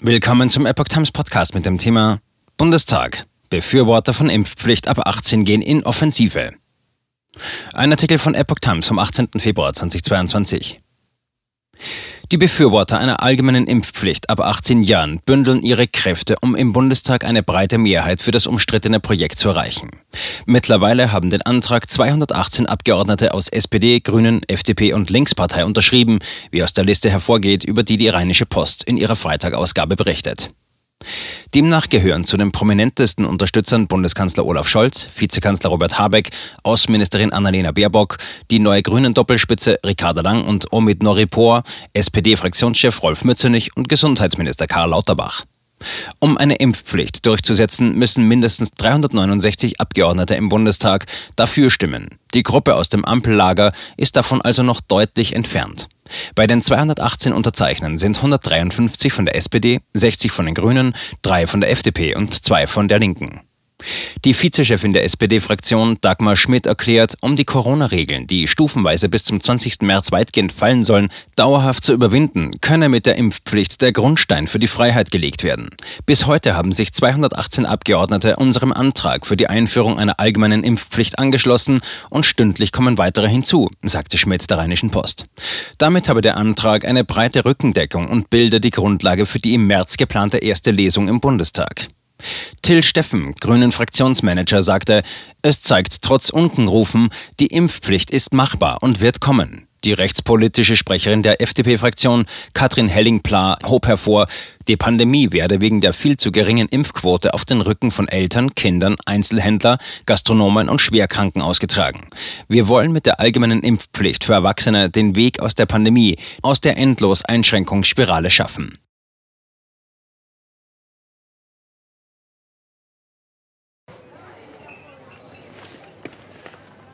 Willkommen zum Epoch Times Podcast mit dem Thema Bundestag. Befürworter von Impfpflicht ab 18 gehen in Offensive. Ein Artikel von Epoch Times vom 18. Februar 2022. Die Befürworter einer allgemeinen Impfpflicht ab 18 Jahren bündeln ihre Kräfte, um im Bundestag eine breite Mehrheit für das umstrittene Projekt zu erreichen. Mittlerweile haben den Antrag 218 Abgeordnete aus SPD, Grünen, FDP und Linkspartei unterschrieben, wie aus der Liste hervorgeht, über die die Rheinische Post in ihrer Freitagausgabe berichtet. Demnach gehören zu den prominentesten Unterstützern Bundeskanzler Olaf Scholz, Vizekanzler Robert Habeck, Außenministerin Annalena Baerbock, die neue grünen Doppelspitze Ricarda Lang und Omid Noripor, SPD-Fraktionschef Rolf Mützenich und Gesundheitsminister Karl Lauterbach. Um eine Impfpflicht durchzusetzen, müssen mindestens 369 Abgeordnete im Bundestag dafür stimmen. Die Gruppe aus dem Ampellager ist davon also noch deutlich entfernt. Bei den 218 Unterzeichnern sind 153 von der SPD, 60 von den Grünen, 3 von der FDP und 2 von der Linken. Die Vizechefin der SPD-Fraktion Dagmar Schmidt erklärt, um die Corona-Regeln, die stufenweise bis zum 20. März weitgehend fallen sollen, dauerhaft zu überwinden, könne mit der Impfpflicht der Grundstein für die Freiheit gelegt werden. Bis heute haben sich 218 Abgeordnete unserem Antrag für die Einführung einer allgemeinen Impfpflicht angeschlossen und stündlich kommen weitere hinzu, sagte Schmidt der Rheinischen Post. Damit habe der Antrag eine breite Rückendeckung und bilde die Grundlage für die im März geplante erste Lesung im Bundestag. Till Steffen, Grünen Fraktionsmanager, sagte, es zeigt trotz Unkenrufen, die Impfpflicht ist machbar und wird kommen. Die rechtspolitische Sprecherin der FDP-Fraktion, Katrin Helling-Pla, hob hervor, die Pandemie werde wegen der viel zu geringen Impfquote auf den Rücken von Eltern, Kindern, Einzelhändler, Gastronomen und Schwerkranken ausgetragen. Wir wollen mit der allgemeinen Impfpflicht für Erwachsene den Weg aus der Pandemie, aus der endlos Einschränkungsspirale schaffen.